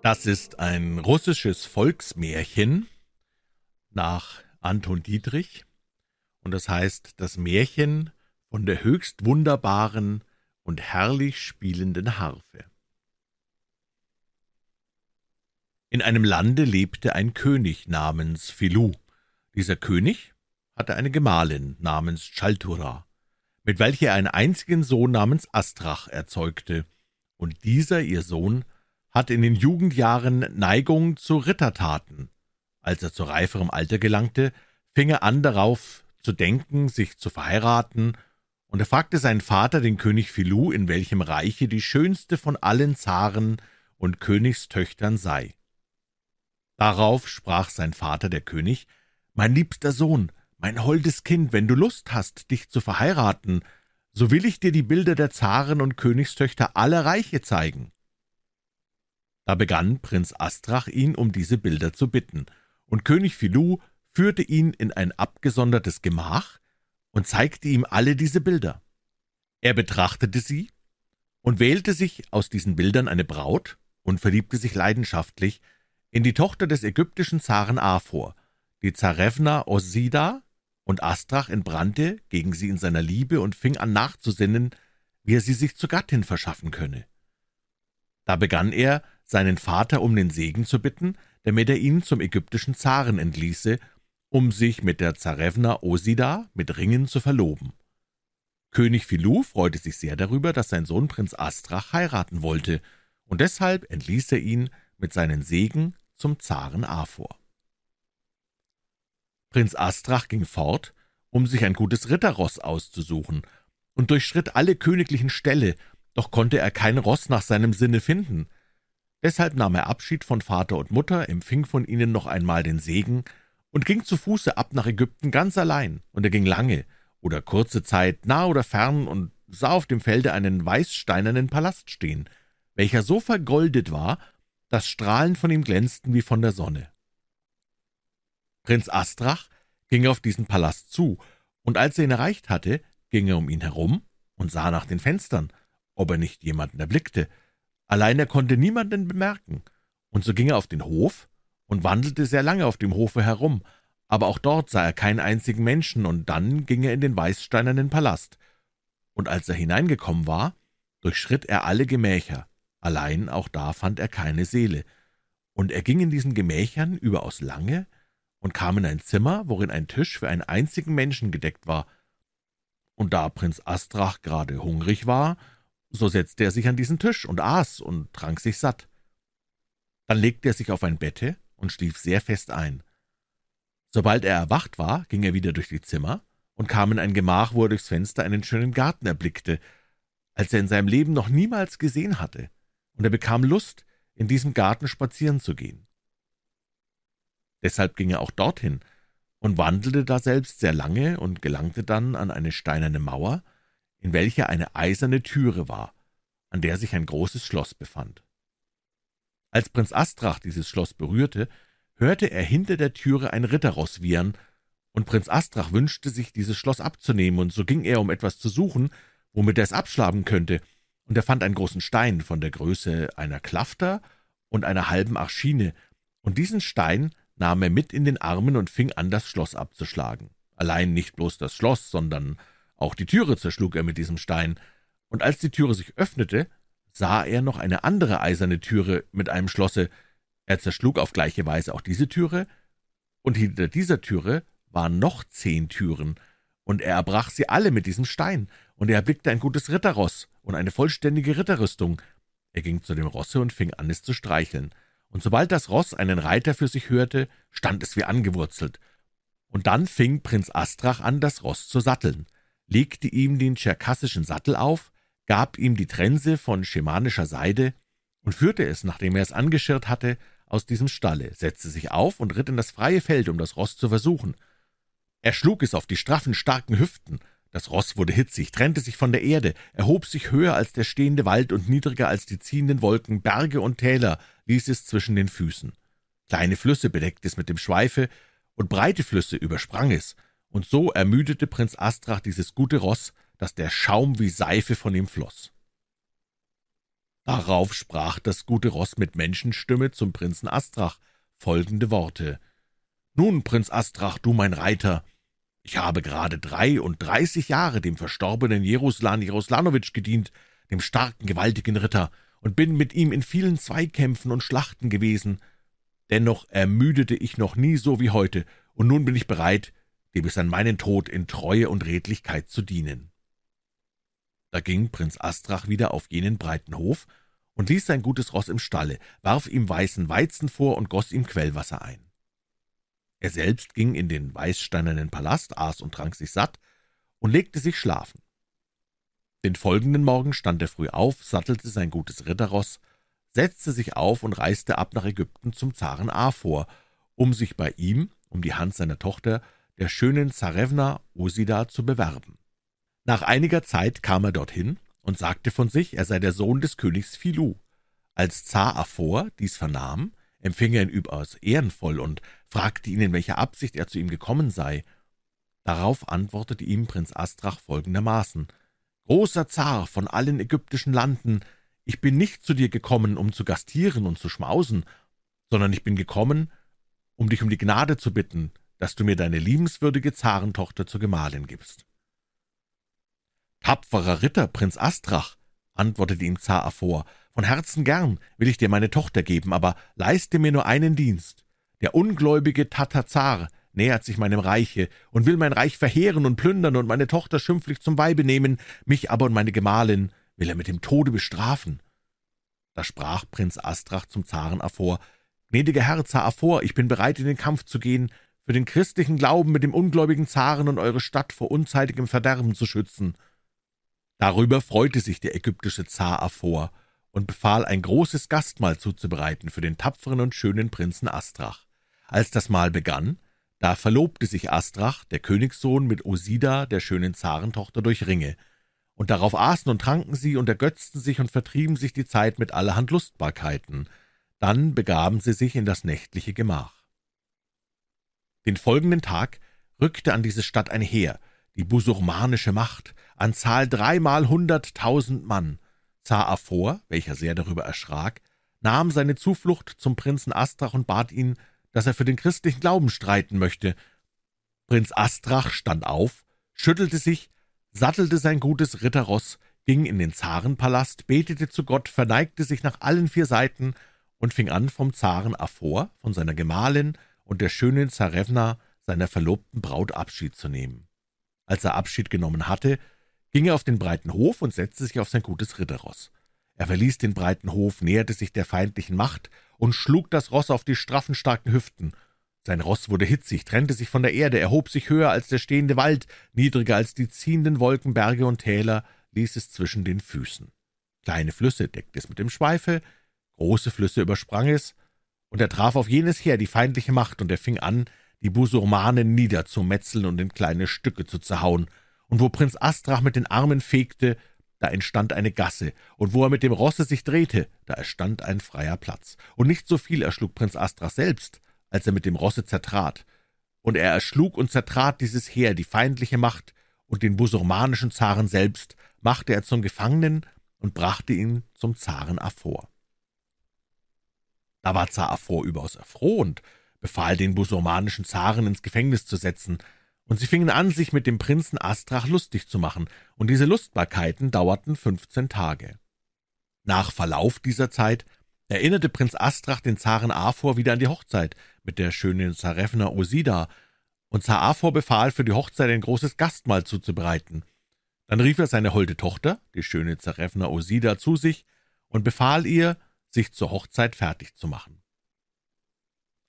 Das ist ein russisches Volksmärchen nach Anton Dietrich, und das heißt das Märchen von der höchst wunderbaren und herrlich spielenden Harfe. In einem Lande lebte ein König namens Philou. Dieser König hatte eine Gemahlin namens Chaltura, mit welcher er einen einzigen Sohn namens Astrach erzeugte, und dieser, ihr Sohn, hatte in den Jugendjahren Neigung zu Rittertaten. Als er zu reiferem Alter gelangte, fing er an darauf zu denken, sich zu verheiraten, und er fragte seinen Vater, den König Philou, in welchem Reiche die schönste von allen Zaren und Königstöchtern sei. Darauf sprach sein Vater, der König, »Mein liebster Sohn, mein holdes Kind, wenn du Lust hast, dich zu verheiraten, so will ich dir die Bilder der Zaren und Königstöchter aller Reiche zeigen.« Da begann Prinz Astrach ihn um diese Bilder zu bitten, und König Philou führte ihn in ein abgesondertes Gemach und zeigte ihm alle diese Bilder. Er betrachtete sie und wählte sich aus diesen Bildern eine Braut und verliebte sich leidenschaftlich in die Tochter des ägyptischen Zaren Aphor, die Zarewna Osida, und Astrach entbrannte gegen sie in seiner Liebe und fing an nachzusinnen, wie er sie sich zur Gattin verschaffen könne. Da begann er, seinen Vater um den Segen zu bitten, damit er ihn zum ägyptischen Zaren entließe um sich mit der Zarewna Osida mit Ringen zu verloben. König Philou freute sich sehr darüber, dass sein Sohn Prinz Astrach heiraten wollte, und deshalb entließ er ihn mit seinen Segen zum Zaren Aphor. Prinz Astrach ging fort, um sich ein gutes Ritterross auszusuchen, und durchschritt alle königlichen Ställe, doch konnte er kein Ross nach seinem Sinne finden. Deshalb nahm er Abschied von Vater und Mutter, empfing von ihnen noch einmal den Segen und ging zu Fuße ab nach Ägypten ganz allein, und er ging lange oder kurze Zeit nah oder fern und sah auf dem Felde einen weißsteinernen Palast stehen, welcher so vergoldet war, dass Strahlen von ihm glänzten wie von der Sonne. Prinz Astrach ging auf diesen Palast zu, und als er ihn erreicht hatte, ging er um ihn herum und sah nach den Fenstern, ob er nicht jemanden erblickte. Allein er konnte niemanden bemerken, und so ging er auf den Hof und wandelte sehr lange auf dem Hofe herum, aber auch dort sah er keinen einzigen Menschen, und dann ging er in den weißsteinernen Palast. Und als er hineingekommen war, durchschritt er alle Gemächer, allein auch da fand er keine Seele. Und er ging in diesen Gemächern überaus lange und kam in ein Zimmer, worin ein Tisch für einen einzigen Menschen gedeckt war. Und da Prinz Astrach gerade hungrig war, so setzte er sich an diesen Tisch und aß und trank sich satt. Dann legte er sich auf ein Bette und schlief sehr fest ein. Sobald er erwacht war, ging er wieder durch die Zimmer und kam in ein Gemach, wo er durchs Fenster einen schönen Garten erblickte, als er in seinem Leben noch niemals gesehen hatte, und er bekam Lust, in diesem Garten spazieren zu gehen. Deshalb ging er auch dorthin und wandelte daselbst sehr lange und gelangte dann an eine steinerne Mauer, in welcher eine eiserne Türe war, an der sich ein großes Schloss befand. Als Prinz Astrach dieses Schloss berührte, hörte er hinter der Türe ein Ritterross wiehern, und Prinz Astrach wünschte sich, dieses Schloss abzunehmen, und so ging er, um etwas zu suchen, womit er es abschlagen könnte, und er fand einen großen Stein von der Größe einer Klafter und einer halben Arschine, und diesen Stein nahm er mit in den Armen und fing an, das Schloss abzuschlagen. Allein nicht bloß das Schloss, sondern auch die Türe zerschlug er mit diesem Stein, und als die Türe sich öffnete, sah er noch eine andere eiserne Türe mit einem Schlosse. Er zerschlug auf gleiche Weise auch diese Türe, und hinter dieser Türe waren noch zehn Türen, und er erbrach sie alle mit diesem Stein, und er erblickte ein gutes Ritterross und eine vollständige Ritterrüstung. Er ging zu dem Rosse und fing an, es zu streicheln, und sobald das Ross einen Reiter für sich hörte, stand es wie angewurzelt. Und dann fing Prinz Astrach an, das Ross zu satteln, legte ihm den tscherkassischen Sattel auf, gab ihm die Trense von schemanischer Seide und führte es, nachdem er es angeschirrt hatte, aus diesem Stalle, setzte sich auf und ritt in das freie Feld, um das Ross zu versuchen. Er schlug es auf die straffen, starken Hüften. Das Ross wurde hitzig, trennte sich von der Erde, erhob sich höher als der stehende Wald und niedriger als die ziehenden Wolken, Berge und Täler ließ es zwischen den Füßen. Kleine Flüsse bedeckte es mit dem Schweife, und breite Flüsse übersprang es, und so ermüdete Prinz Astrach dieses gute Ross, dass der Schaum wie Seife von ihm floß. Darauf sprach das gute Ross mit Menschenstimme zum Prinzen Astrach folgende Worte. »Nun, Prinz Astrach, du mein Reiter, ich habe gerade dreiunddreißig Jahre dem verstorbenen Jeruslan Jeruslanowitsch gedient, dem starken, gewaltigen Ritter, und bin mit ihm in vielen Zweikämpfen und Schlachten gewesen. Dennoch ermüdete ich noch nie so wie heute, und nun bin ich bereit, dir bis an meinen Tod in Treue und Redlichkeit zu dienen.« Da ging Prinz Astrach wieder auf jenen breiten Hof und ließ sein gutes Ross im Stalle, warf ihm weißen Weizen vor und goss ihm Quellwasser ein. Er selbst ging in den weißsteinernen Palast, aß und trank sich satt und legte sich schlafen. Den folgenden Morgen stand er früh auf, sattelte sein gutes Ritterross, setzte sich auf und reiste ab nach Ägypten zum Zaren Aphor, um sich bei ihm, um die Hand seiner Tochter, der schönen Zarewna Osida, zu bewerben. Nach einiger Zeit kam er dorthin und sagte von sich, er sei der Sohn des Königs Philu. Als Zar Aphor dies vernahm, empfing er ihn überaus ehrenvoll und fragte ihn, in welcher Absicht er zu ihm gekommen sei. Darauf antwortete ihm Prinz Astrach folgendermaßen »Großer Zar von allen ägyptischen Landen, ich bin nicht zu dir gekommen, um zu gastieren und zu schmausen, sondern ich bin gekommen, um dich um die Gnade zu bitten, dass du mir deine liebenswürdige Zarentochter zur Gemahlin gibst.« »Tapferer Ritter, Prinz Astrach«, antwortete ihm Zar Aphor, »von Herzen gern will ich dir meine Tochter geben, aber leiste mir nur einen Dienst. Der ungläubige Tatazar nähert sich meinem Reiche und will mein Reich verheeren und plündern und meine Tochter schimpflich zum Weibe nehmen, mich aber und meine Gemahlin will er mit dem Tode bestrafen.« Da sprach Prinz Astrach zum Zaren Aphor, »Gnädiger Herr Zar Aphor, ich bin bereit, in den Kampf zu gehen, für den christlichen Glauben mit dem ungläubigen Zaren und eure Stadt vor unzeitigem Verderben zu schützen.« Darüber freute sich der ägyptische Zar Aphor und befahl, ein großes Gastmahl zuzubereiten für den tapferen und schönen Prinzen Astrach. Als das Mahl begann, da verlobte sich Astrach, der Königssohn, mit Osida, der schönen Zarentochter, durch Ringe, und darauf aßen und tranken sie und ergötzten sich und vertrieben sich die Zeit mit allerhand Lustbarkeiten. Dann begaben sie sich in das nächtliche Gemach. Den folgenden Tag rückte an diese Stadt ein Heer, die busurmanische Macht, an Zahl dreimal hunderttausend Mann. Zar Aphor, welcher sehr darüber erschrak, nahm seine Zuflucht zum Prinzen Astrach und bat ihn, dass er für den christlichen Glauben streiten möchte. Prinz Astrach stand auf, schüttelte sich, sattelte sein gutes Ritterross, ging in den Zarenpalast, betete zu Gott, verneigte sich nach allen vier Seiten und fing an, vom Zaren Aphor, von seiner Gemahlin und der schönen Zarewna, seiner verlobten Braut, Abschied zu nehmen. Als er Abschied genommen hatte, ging er auf den breiten Hof und setzte sich auf sein gutes Ritterross. Er verließ den breiten Hof, näherte sich der feindlichen Macht und schlug das Ross auf die straffen, starken Hüften. Sein Ross wurde hitzig, trennte sich von der Erde, erhob sich höher als der stehende Wald, niedriger als die ziehenden Wolken, Berge und Täler, ließ es zwischen den Füßen. Kleine Flüsse deckte es mit dem Schweife, große Flüsse übersprang es, und er traf auf jenes Heer die feindliche Macht, und er fing an, die Busurmanen niederzumetzeln und in kleine Stücke zu zerhauen, und wo Prinz Astrach mit den Armen fegte, da entstand eine Gasse, und wo er mit dem Rosse sich drehte, da erstand ein freier Platz. Und nicht so viel erschlug Prinz Astrach selbst, als er mit dem Rosse zertrat. Und er erschlug und zertrat dieses Heer, die feindliche Macht, und den busurmanischen Zaren selbst machte er zum Gefangenen und brachte ihn zum Zaren Aphor. War Zar Aphor überaus erfroht befahl den busurmanischen Zaren ins Gefängnis zu setzen, und sie fingen an, sich mit dem Prinzen Astrach lustig zu machen, und diese Lustbarkeiten dauerten fünfzehn Tage. Nach Verlauf dieser Zeit erinnerte Prinz Astrach den Zaren Aphor wieder an die Hochzeit mit der schönen Zarefna Osida, und Zar Aphor befahl, für die Hochzeit ein großes Gastmahl zuzubereiten. Dann rief er seine holde Tochter, die schöne Zarefna Osida, zu sich und befahl ihr, sich zur Hochzeit fertig zu machen.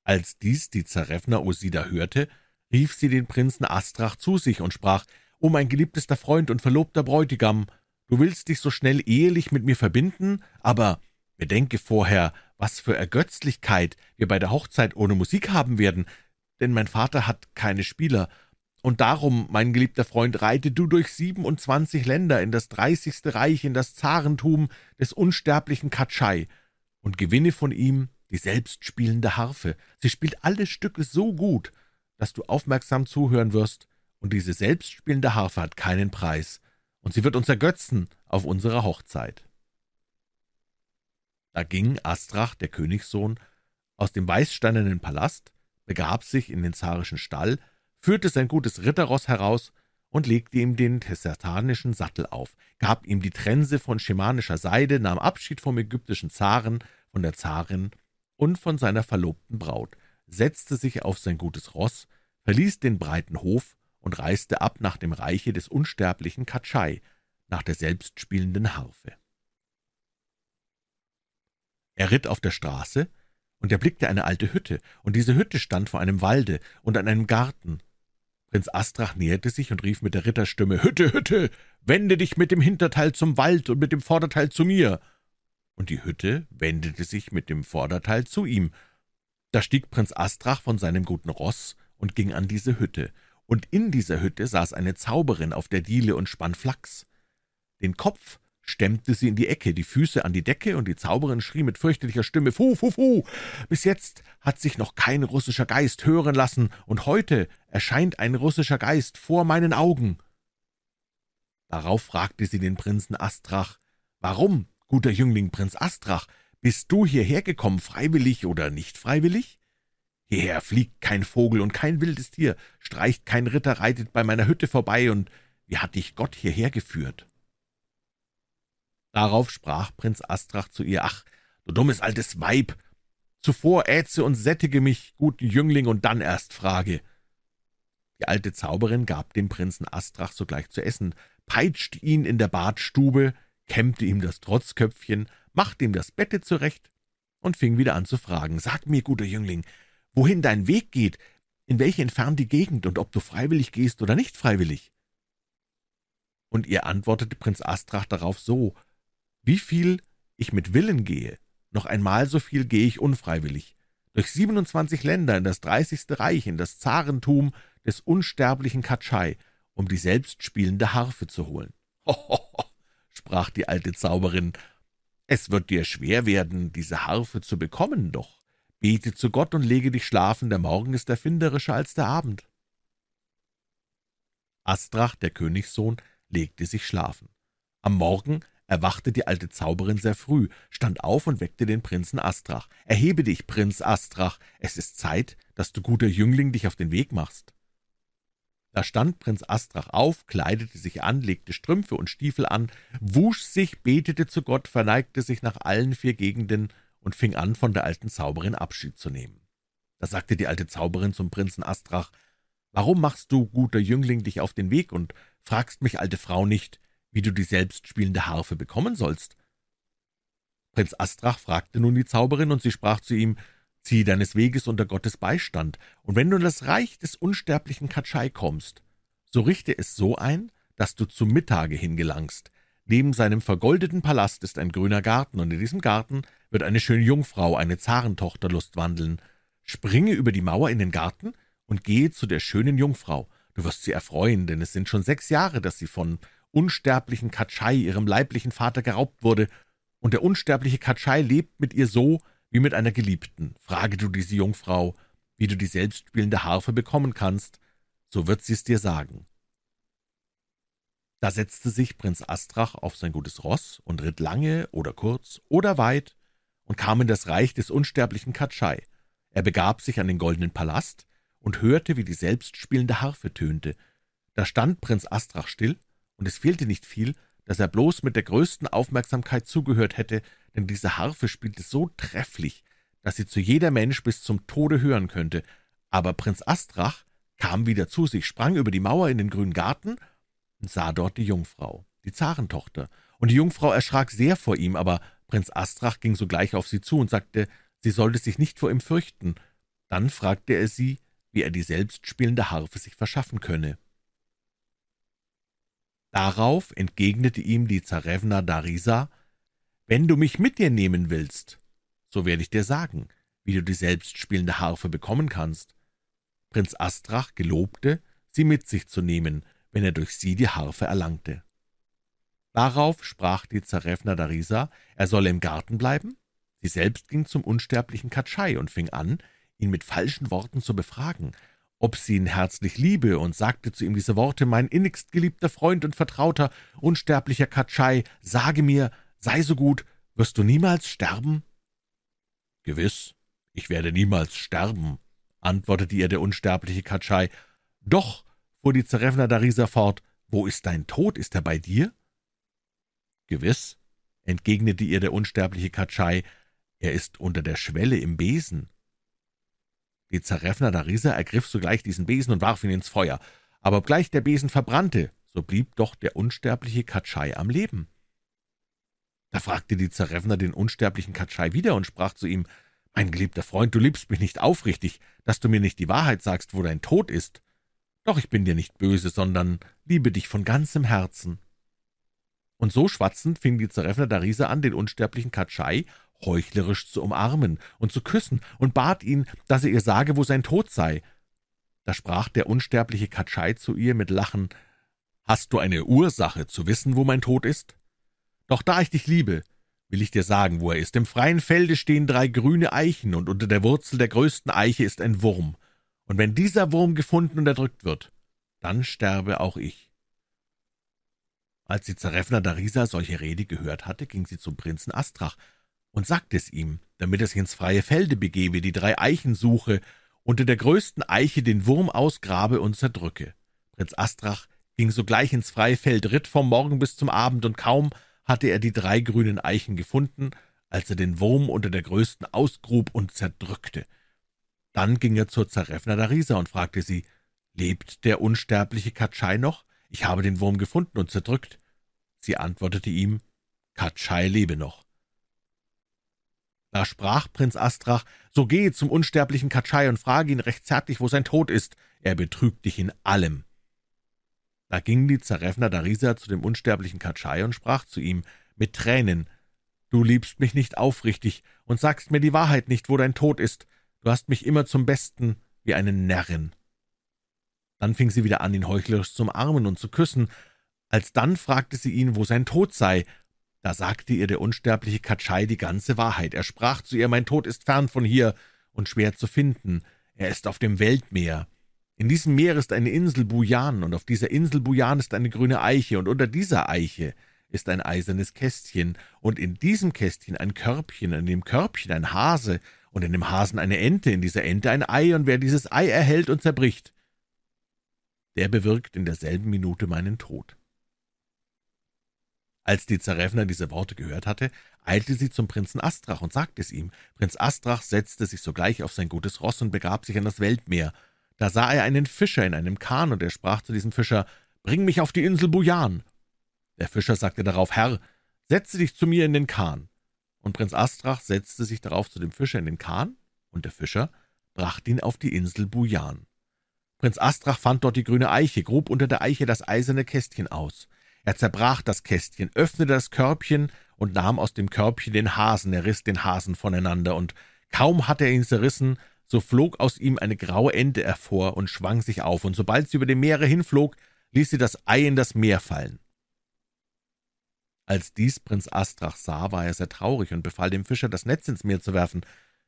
Als dies die Zarefna Osida hörte, rief sie den Prinzen Astrach zu sich und sprach, »O mein geliebtester Freund und verlobter Bräutigam, du willst dich so schnell ehelich mit mir verbinden, aber bedenke vorher, was für Ergötzlichkeit wir bei der Hochzeit ohne Musik haben werden, denn mein Vater hat keine Spieler, und darum, mein geliebter Freund, reite du durch siebenundzwanzig Länder in das dreißigste Reich, in das Zarentum des unsterblichen Katschai, und gewinne von ihm die selbstspielende Harfe. Sie spielt alle Stücke so gut, dass du aufmerksam zuhören wirst, und diese selbstspielende Harfe hat keinen Preis, und sie wird uns ergötzen auf unserer Hochzeit. Da ging Astrach, der Königssohn, aus dem weißsteinernen Palast, begab sich in den zarischen Stall, führte sein gutes Ritterross heraus und legte ihm den tessertanischen Sattel auf, gab ihm die Trense von schemanischer Seide, nahm Abschied vom ägyptischen Zaren, von der Zarin und von seiner verlobten Braut, setzte sich auf sein gutes Ross, verließ den breiten Hof und reiste ab nach dem Reiche des unsterblichen Katschai, nach der selbstspielenden Harfe. Er ritt auf der Straße, und erblickte eine alte Hütte, und diese Hütte stand vor einem Walde und an einem Garten. Prinz Astrach näherte sich und rief mit der Ritterstimme, »Hütte, Hütte, wende dich mit dem Hinterteil zum Wald und mit dem Vorderteil zu mir!« Und die Hütte wendete sich mit dem Vorderteil zu ihm. Da stieg Prinz Astrach von seinem guten Ross und ging an diese Hütte, und in dieser Hütte saß eine Zauberin auf der Diele und spann Flachs. Den Kopf stemmte sie in die Ecke, die Füße an die Decke, und die Zauberin schrie mit fürchterlicher Stimme, »Fu, fu, fu! Bis jetzt hat sich noch kein russischer Geist hören lassen, und heute erscheint ein russischer Geist vor meinen Augen.« Darauf fragte sie den Prinzen Astrach, »Warum, guter Jüngling Prinz Astrach, bist du hierher gekommen, freiwillig oder nicht freiwillig? Hierher fliegt kein Vogel und kein wildes Tier, streicht kein Ritter, reitet bei meiner Hütte vorbei, und wie hat dich Gott hierher geführt?« Darauf sprach Prinz Astrach zu ihr, »Ach, du dummes altes Weib! Zuvor ätze und sättige mich, guten Jüngling, und dann erst frage.« Die alte Zauberin gab dem Prinzen Astrach sogleich zu essen, peitschte ihn in der Badstube, kämmte ihm das Trotzköpfchen, machte ihm das Bette zurecht und fing wieder an zu fragen, »Sag mir, guter Jüngling, wohin dein Weg geht, in welche entfernte Gegend und ob du freiwillig gehst oder nicht freiwillig?« Und ihr antwortete Prinz Astrach darauf so, wie viel ich mit Willen gehe, noch einmal so viel gehe ich unfreiwillig. Durch 27 Länder in das 30. Reich, in das Zarentum des unsterblichen Katschai, um die selbstspielende Harfe zu holen. Hohoho, sprach die alte Zauberin, es wird dir schwer werden, diese Harfe zu bekommen, doch bete zu Gott und lege dich schlafen, der Morgen ist erfinderischer als der Abend. Astrach, der Königssohn, legte sich schlafen. Am Morgen erwachte die alte Zauberin sehr früh, stand auf und weckte den Prinzen Astrach. »Erhebe dich, Prinz Astrach, es ist Zeit, dass du, guter Jüngling, dich auf den Weg machst.« Da stand Prinz Astrach auf, kleidete sich an, legte Strümpfe und Stiefel an, wusch sich, betete zu Gott, verneigte sich nach allen vier Gegenden und fing an, von der alten Zauberin Abschied zu nehmen. Da sagte die alte Zauberin zum Prinzen Astrach, »Warum machst du, guter Jüngling, dich auf den Weg und fragst mich, alte Frau, nicht, wie du die selbstspielende Harfe bekommen sollst. Prinz Astrach fragte nun die Zauberin, und sie sprach zu ihm, »Zieh deines Weges unter Gottes Beistand, und wenn du in das Reich des unsterblichen Katschai kommst, so richte es so ein, dass du zum Mittage hingelangst. Neben seinem vergoldeten Palast ist ein grüner Garten, und in diesem Garten wird eine schöne Jungfrau, eine Zarentochter, lustwandeln. Springe über die Mauer in den Garten und gehe zu der schönen Jungfrau. Du wirst sie erfreuen, denn es sind schon sechs Jahre, dass sie von unsterblichen Katschai, ihrem leiblichen Vater, geraubt wurde, und der unsterbliche Katschai lebt mit ihr so wie mit einer Geliebten. Frage du diese Jungfrau, wie du die selbstspielende Harfe bekommen kannst, so wird sie es dir sagen. Da setzte sich Prinz Astrach auf sein gutes Ross und ritt lange oder kurz oder weit und kam in das Reich des unsterblichen Katschai. Er begab sich an den goldenen Palast und hörte, wie die selbstspielende Harfe tönte. Da stand Prinz Astrach still und es fehlte nicht viel, dass er bloß mit der größten Aufmerksamkeit zugehört hätte, denn diese Harfe spielte so trefflich, dass sie zu jeder Mensch bis zum Tode hören könnte. Aber Prinz Astrach kam wieder zu sich, sprang über die Mauer in den grünen Garten und sah dort die Jungfrau, die Zarentochter. Und die Jungfrau erschrak sehr vor ihm, aber Prinz Astrach ging sogleich auf sie zu und sagte, sie sollte sich nicht vor ihm fürchten. Dann fragte er sie, wie er die selbstspielende Harfe sich verschaffen könne. Darauf entgegnete ihm die Zarewna Darisa, »Wenn du mich mit dir nehmen willst, so werde ich dir sagen, wie du die selbstspielende Harfe bekommen kannst.« Prinz Astrach gelobte, sie mit sich zu nehmen, wenn er durch sie die Harfe erlangte. Darauf sprach die Zarewna Darisa, er solle im Garten bleiben. Sie selbst ging zum unsterblichen Katschai und fing an, ihn mit falschen Worten zu befragen, ob sie ihn herzlich liebe, und sagte zu ihm diese Worte, »Mein innigst geliebter Freund und Vertrauter, unsterblicher Katschai, sage mir, sei so gut, wirst du niemals sterben?« »Gewiss, ich werde niemals sterben«, antwortete ihr der unsterbliche Katschai. »Doch«, fuhr die Zerevna Darisa fort, »wo ist dein Tod? Ist er bei dir?« »Gewiss«, entgegnete ihr der unsterbliche Katschai, »er ist unter der Schwelle im Besen.« Die Zerevna Darisa ergriff sogleich diesen Besen und warf ihn ins Feuer. Aber obgleich der Besen verbrannte, so blieb doch der unsterbliche Katschai am Leben. Da fragte die Zerevna den unsterblichen Katschai wieder und sprach zu ihm, »Mein geliebter Freund, du liebst mich nicht aufrichtig, dass du mir nicht die Wahrheit sagst, wo dein Tod ist. Doch ich bin dir nicht böse, sondern liebe dich von ganzem Herzen.« Und so schwatzend fing die Zerevna Darisa an, den unsterblichen Katschai heuchlerisch zu umarmen und zu küssen und bat ihn, dass er ihr sage, wo sein Tod sei. Da sprach der unsterbliche Katschai zu ihr mit Lachen, »Hast du eine Ursache zu wissen, wo mein Tod ist?« doch da ich dich liebe, will ich dir sagen, wo er ist. Im freien Felde stehen drei grüne Eichen, und unter der Wurzel der größten Eiche ist ein Wurm. Und wenn dieser Wurm gefunden und erdrückt wird, dann sterbe auch ich. Als die Zarefna Darisa solche Rede gehört hatte, ging sie zum Prinzen Astrach und sagte es ihm, damit er sich ins freie Felde begebe, die drei Eichen suche, unter der größten Eiche den Wurm ausgrabe und zerdrücke. Prinz Astrach ging sogleich ins freie Feld, ritt vom Morgen bis zum Abend, und kaum hatte er die drei grünen Eichen gefunden, als er den Wurm unter der größten ausgrub und zerdrückte. Dann ging er zur Zarefna Darisa und fragte sie, »Lebt der unsterbliche Katschai noch? Ich habe den Wurm gefunden und zerdrückt.« Sie antwortete ihm, »Katschai lebe noch.« Da sprach Prinz Astrach, »So gehe zum unsterblichen Katschai und frage ihn recht zärtlich, wo sein Tod ist. Er betrügt dich in allem.« da ging die Zarefna Darisa zu dem unsterblichen Katschai und sprach zu ihm mit Tränen, »Du liebst mich nicht aufrichtig und sagst mir die Wahrheit nicht, wo dein Tod ist. Du hast mich immer zum Besten wie eine Närrin.« Dann fing sie wieder an, ihn heuchlerisch zu umarmen und zu küssen. Alsdann fragte sie ihn, wo sein Tod sei. Da sagte ihr der unsterbliche Katschai die ganze Wahrheit. Er sprach zu ihr, »Mein Tod ist fern von hier und schwer zu finden. Er ist auf dem Weltmeer.« in diesem Meer ist eine Insel Bujan, und auf dieser Insel Bujan ist eine grüne Eiche, und unter dieser Eiche ist ein eisernes Kästchen, und in diesem Kästchen ein Körbchen, in dem Körbchen ein Hase, und in dem Hasen eine Ente, in dieser Ente ein Ei, und wer dieses Ei erhält und zerbricht, der bewirkt in derselben Minute meinen Tod. Als die Zarevna diese Worte gehört hatte, eilte sie zum Prinzen Astrach und sagte es ihm. Prinz Astrach setzte sich sogleich auf sein gutes Ross und begab sich an das Weltmeer. Da sah er einen Fischer in einem Kahn, und er sprach zu diesem Fischer, »Bring mich auf die Insel Bujan.« Der Fischer sagte darauf, »Herr, setze dich zu mir in den Kahn.« Und Prinz Astrach setzte sich darauf zu dem Fischer in den Kahn, und der Fischer brachte ihn auf die Insel Bujan. Prinz Astrach fand dort die grüne Eiche, grub unter der Eiche das eiserne Kästchen aus. Er zerbrach das Kästchen, öffnete das Körbchen und nahm aus dem Körbchen den Hasen, er riß den Hasen voneinander, und kaum hatte er ihn zerrissen, so flog aus ihm eine graue Ente hervor und schwang sich auf, und sobald sie über dem Meere hinflog, ließ sie das Ei in das Meer fallen. Als dies Prinz Astrach sah, war er sehr traurig und befahl dem Fischer, das Netz ins Meer zu werfen.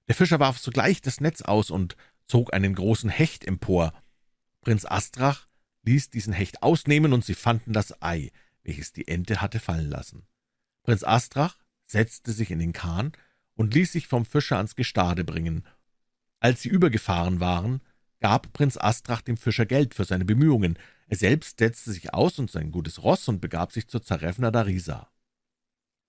Der Fischer warf sogleich das Netz aus und zog einen großen Hecht empor. Prinz Astrach ließ diesen Hecht ausnehmen, und sie fanden das Ei, welches die Ente hatte fallen lassen. Prinz Astrach setzte sich in den Kahn und ließ sich vom Fischer ans Gestade bringen, als sie übergefahren waren, gab Prinz Astrach dem Fischer Geld für seine Bemühungen. Er selbst setzte sich aus und sein gutes Ross und begab sich zur Zarefna Darisa.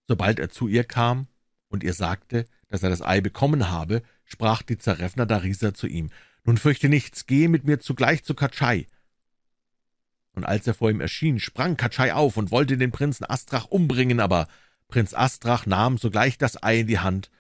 Sobald er zu ihr kam und ihr sagte, dass er das Ei bekommen habe, sprach die Zarefna Darisa zu ihm, »Nun fürchte nichts, gehe mit mir zugleich zu Katschai.« Und als er vor ihm erschien, sprang Katschai auf und wollte den Prinzen Astrach umbringen, aber Prinz Astrach nahm sogleich das Ei in die Hand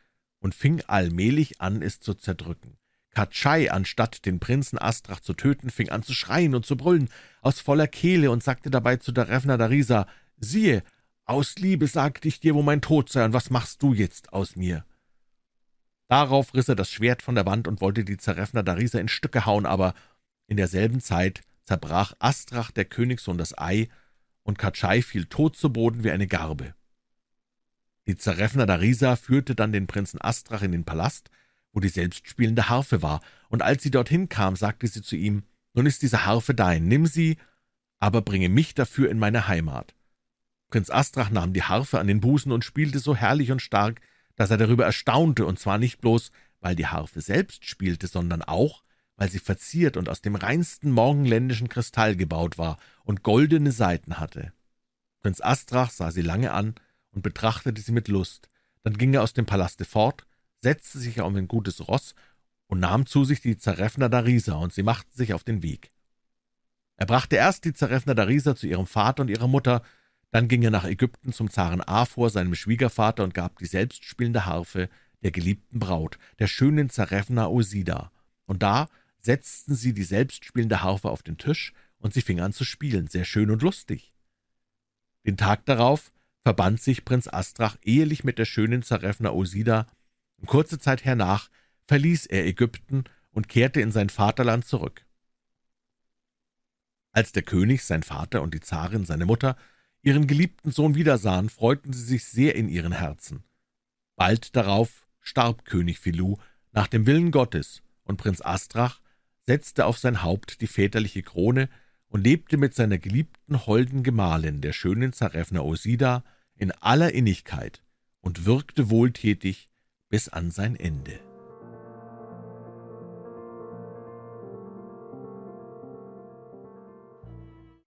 und fing allmählich an, es zu zerdrücken. Katschai, anstatt den Prinzen Astrach zu töten, fing an zu schreien und zu brüllen aus voller Kehle und sagte dabei zu der Revna Darisa, »Siehe, aus Liebe sagte ich dir, wo mein Tod sei, und was machst du jetzt aus mir?« Darauf riss er das Schwert von der Wand und wollte die Zerrefna Darisa in Stücke hauen, aber in derselben Zeit zerbrach Astrach, der Königssohn, das Ei, und Katschai fiel tot zu Boden wie eine Garbe. Die Zerrefna Darisa führte dann den Prinzen Astrach in den Palast, wo die selbstspielende Harfe war, und als sie dorthin kam, sagte sie zu ihm, »Nun ist diese Harfe dein, nimm sie, aber bringe mich dafür in meine Heimat.« Prinz Astrach nahm die Harfe an den Busen und spielte so herrlich und stark, dass er darüber erstaunte, und zwar nicht bloß, weil die Harfe selbst spielte, sondern auch, weil sie verziert und aus dem reinsten morgenländischen Kristall gebaut war und goldene Saiten hatte. Prinz Astrach sah sie lange an und betrachtete sie mit Lust. Dann ging er aus dem Palaste fort, setzte sich auf ein gutes Ross und nahm zu sich die Zarefna Darisa, und sie machten sich auf den Weg. Er brachte erst die Zarefna Darisa zu ihrem Vater und ihrer Mutter, dann ging er nach Ägypten zum Zaren Afor, seinem Schwiegervater, und gab die selbstspielende Harfe der geliebten Braut, der schönen Zarefna Osida. Und da setzten sie die selbstspielende Harfe auf den Tisch, und sie fing an zu spielen, sehr schön und lustig. Den Tag darauf verband sich Prinz Astrach ehelich mit der schönen Zarefna Osida, und kurze Zeit hernach verließ er Ägypten und kehrte in sein Vaterland zurück. Als der König, sein Vater und die Zarin, seine Mutter, ihren geliebten Sohn wiedersahen, freuten sie sich sehr in ihren Herzen. Bald darauf starb König Filou nach dem Willen Gottes, und Prinz Astrach setzte auf sein Haupt die väterliche Krone und lebte mit seiner geliebten holden Gemahlin, der schönen Zarefna Osida, in aller Innigkeit und wirkte wohltätig bis an sein Ende.